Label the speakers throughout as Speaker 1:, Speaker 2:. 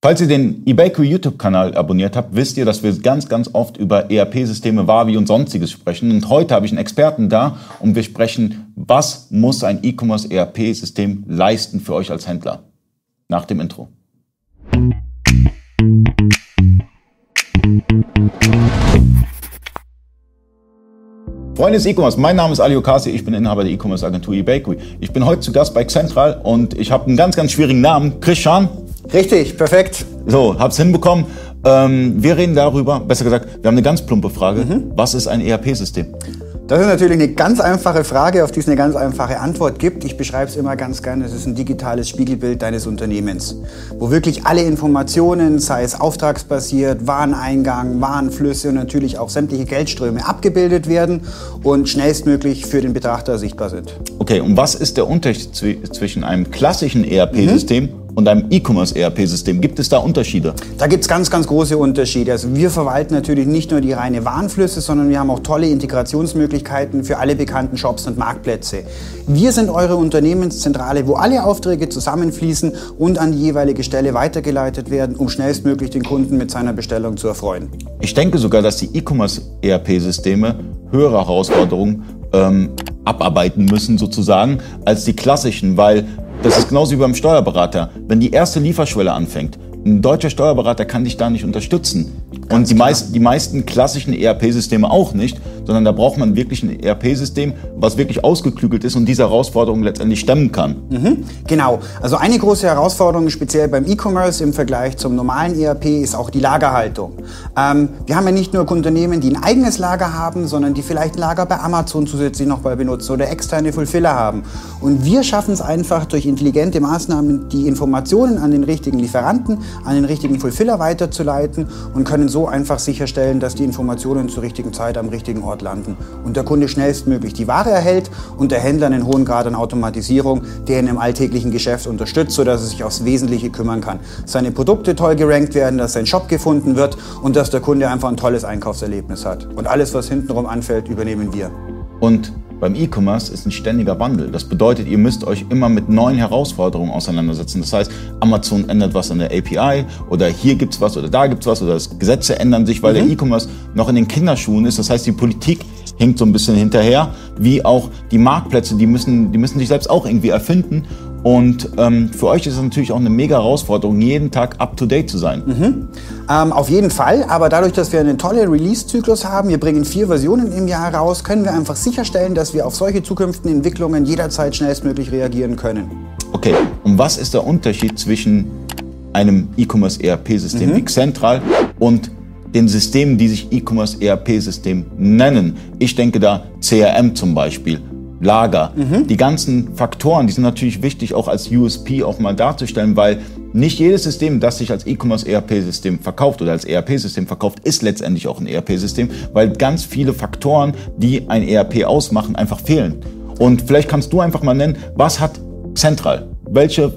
Speaker 1: Falls ihr den eBakery YouTube-Kanal abonniert habt, wisst ihr, dass wir ganz, ganz oft über ERP-Systeme, Wavi und sonstiges sprechen. Und heute habe ich einen Experten da und wir sprechen, was muss ein E-Commerce ERP-System leisten für euch als Händler? Nach dem Intro. Freunde des E-Commerce, mein Name ist Ali Okasi, ich bin Inhaber der E-Commerce Agentur eBakery. Ich bin heute zu Gast bei Central und ich habe einen ganz, ganz schwierigen Namen, Christian.
Speaker 2: Richtig, perfekt.
Speaker 1: So, hab's hinbekommen. Ähm, wir reden darüber, besser gesagt, wir haben eine ganz plumpe Frage. Mhm. Was ist ein ERP-System?
Speaker 2: Das ist natürlich eine ganz einfache Frage, auf die es eine ganz einfache Antwort gibt. Ich beschreibe es immer ganz gerne. Es ist ein digitales Spiegelbild deines Unternehmens, wo wirklich alle Informationen, sei es auftragsbasiert, Wareneingang, Warenflüsse und natürlich auch sämtliche Geldströme abgebildet werden und schnellstmöglich für den Betrachter sichtbar sind.
Speaker 1: Okay, und was ist der Unterschied zwischen einem klassischen ERP-System mhm und einem E-Commerce-ERP-System? Gibt es da Unterschiede?
Speaker 2: Da gibt es ganz, ganz große Unterschiede. Also wir verwalten natürlich nicht nur die reine Warenflüsse, sondern wir haben auch tolle Integrationsmöglichkeiten für alle bekannten Shops und Marktplätze. Wir sind eure Unternehmenszentrale, wo alle Aufträge zusammenfließen und an die jeweilige Stelle weitergeleitet werden, um schnellstmöglich den Kunden mit seiner Bestellung zu erfreuen.
Speaker 1: Ich denke sogar, dass die E-Commerce-ERP-Systeme höhere Herausforderungen ähm, abarbeiten müssen sozusagen als die klassischen, weil das ist genauso wie beim Steuerberater. Wenn die erste Lieferschwelle anfängt, ein deutscher Steuerberater kann dich da nicht unterstützen. Ganz und die, meist, die meisten klassischen ERP-Systeme auch nicht, sondern da braucht man wirklich ein ERP-System, was wirklich ausgeklügelt ist und diese Herausforderungen letztendlich stemmen kann.
Speaker 2: Mhm, genau. Also eine große Herausforderung, speziell beim E-Commerce im Vergleich zum normalen ERP, ist auch die Lagerhaltung. Ähm, wir haben ja nicht nur Unternehmen, die ein eigenes Lager haben, sondern die vielleicht ein Lager bei Amazon zusätzlich noch mal benutzen oder externe Fulfiller haben. Und wir schaffen es einfach durch intelligente Maßnahmen, die Informationen an den richtigen Lieferanten, an den richtigen Fulfiller weiterzuleiten und können so einfach sicherstellen, dass die Informationen zur richtigen Zeit am richtigen Ort landen und der Kunde schnellstmöglich die Ware erhält und der Händler einen hohen Grad an Automatisierung, der ihn im alltäglichen Geschäft unterstützt, sodass er sich aufs Wesentliche kümmern kann. Seine Produkte toll gerankt werden, dass sein Shop gefunden wird und dass der Kunde einfach ein tolles Einkaufserlebnis hat. Und alles, was hintenrum anfällt, übernehmen wir.
Speaker 1: Und beim E-Commerce ist ein ständiger Wandel. Das bedeutet, ihr müsst euch immer mit neuen Herausforderungen auseinandersetzen. Das heißt, Amazon ändert was an der API oder hier gibt's was oder da gibt's was oder das Gesetze ändern sich, weil mhm. der E-Commerce noch in den Kinderschuhen ist. Das heißt, die Politik hinkt so ein bisschen hinterher, wie auch die Marktplätze, die müssen, die müssen sich selbst auch irgendwie erfinden. Und ähm, für euch ist es natürlich auch eine mega Herausforderung, jeden Tag up-to-date zu sein.
Speaker 2: Mhm. Ähm, auf jeden Fall, aber dadurch, dass wir einen tollen Release-Zyklus haben, wir bringen vier Versionen im Jahr raus, können wir einfach sicherstellen, dass wir auf solche zukünftigen Entwicklungen jederzeit schnellstmöglich reagieren können.
Speaker 1: Okay, und was ist der Unterschied zwischen einem E-Commerce ERP-System mhm. wie Central und den Systemen, die sich E-Commerce ERP-System nennen? Ich denke da CRM zum Beispiel Lager. Mhm. Die ganzen Faktoren, die sind natürlich wichtig, auch als USP auch mal darzustellen, weil nicht jedes System, das sich als E-Commerce ERP-System verkauft oder als ERP-System verkauft, ist letztendlich auch ein ERP-System, weil ganz viele Faktoren, die ein ERP ausmachen, einfach fehlen. Und vielleicht kannst du einfach mal nennen, was hat Central? Welche,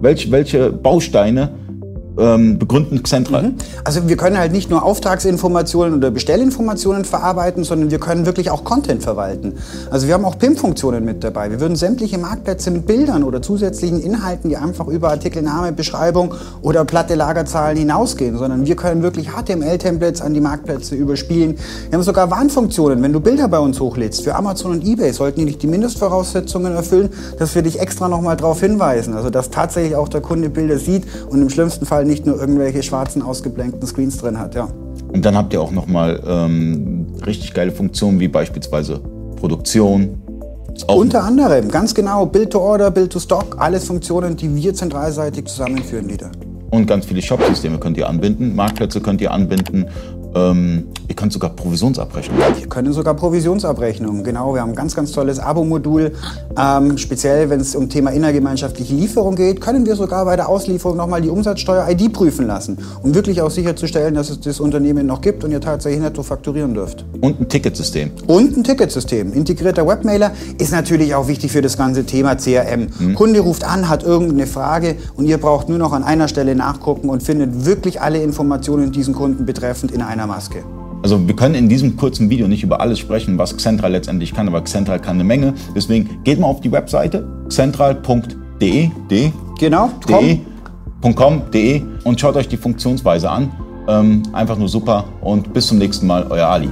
Speaker 1: welche, welche Bausteine ähm, begründen zentral. Mhm.
Speaker 2: Also wir können halt nicht nur Auftragsinformationen oder Bestellinformationen verarbeiten, sondern wir können wirklich auch Content verwalten. Also wir haben auch PIM-Funktionen mit dabei. Wir würden sämtliche Marktplätze mit Bildern oder zusätzlichen Inhalten, die einfach über Artikelname, Beschreibung oder platte Lagerzahlen hinausgehen, sondern wir können wirklich HTML-Templates an die Marktplätze überspielen. Wir haben sogar Warnfunktionen. Wenn du Bilder bei uns hochlädst für Amazon und eBay, sollten die nicht die Mindestvoraussetzungen erfüllen, dass wir dich extra nochmal darauf hinweisen. Also dass tatsächlich auch der Kunde Bilder sieht und im schlimmsten Fall nicht nur irgendwelche schwarzen ausgeblenkten Screens drin hat, ja.
Speaker 1: Und dann habt ihr auch nochmal ähm, richtig geile Funktionen wie beispielsweise Produktion.
Speaker 2: Unter anderem, ganz genau, Build to Order, Build to Stock, alles Funktionen, die wir zentralseitig zusammenführen wieder.
Speaker 1: Und ganz viele Shop-Systeme könnt ihr anbinden, Marktplätze könnt ihr anbinden ähm, ihr könnt sogar Provisionsabrechnungen.
Speaker 2: Wir können sogar Provisionsabrechnungen, genau. Wir haben ein ganz, ganz tolles Abo-Modul. Ähm, speziell, wenn es um Thema innergemeinschaftliche Lieferung geht, können wir sogar bei der Auslieferung nochmal die Umsatzsteuer-ID prüfen lassen, um wirklich auch sicherzustellen, dass es das Unternehmen noch gibt und ihr tatsächlich netto fakturieren dürft.
Speaker 1: Und ein Ticketsystem.
Speaker 2: Und ein Ticketsystem. Integrierter Webmailer ist natürlich auch wichtig für das ganze Thema CRM. Mhm. Kunde ruft an, hat irgendeine Frage und ihr braucht nur noch an einer Stelle nachgucken und findet wirklich alle Informationen diesen Kunden betreffend in einer Maske.
Speaker 1: Also wir können in diesem kurzen Video nicht über alles sprechen, was Xentral letztendlich kann, aber Xentral kann eine Menge. Deswegen geht mal auf die Webseite xentral.de,
Speaker 2: genau,
Speaker 1: de, ali.com.de und schaut euch die Funktionsweise an. Ähm, einfach nur super und bis zum nächsten Mal, euer Ali.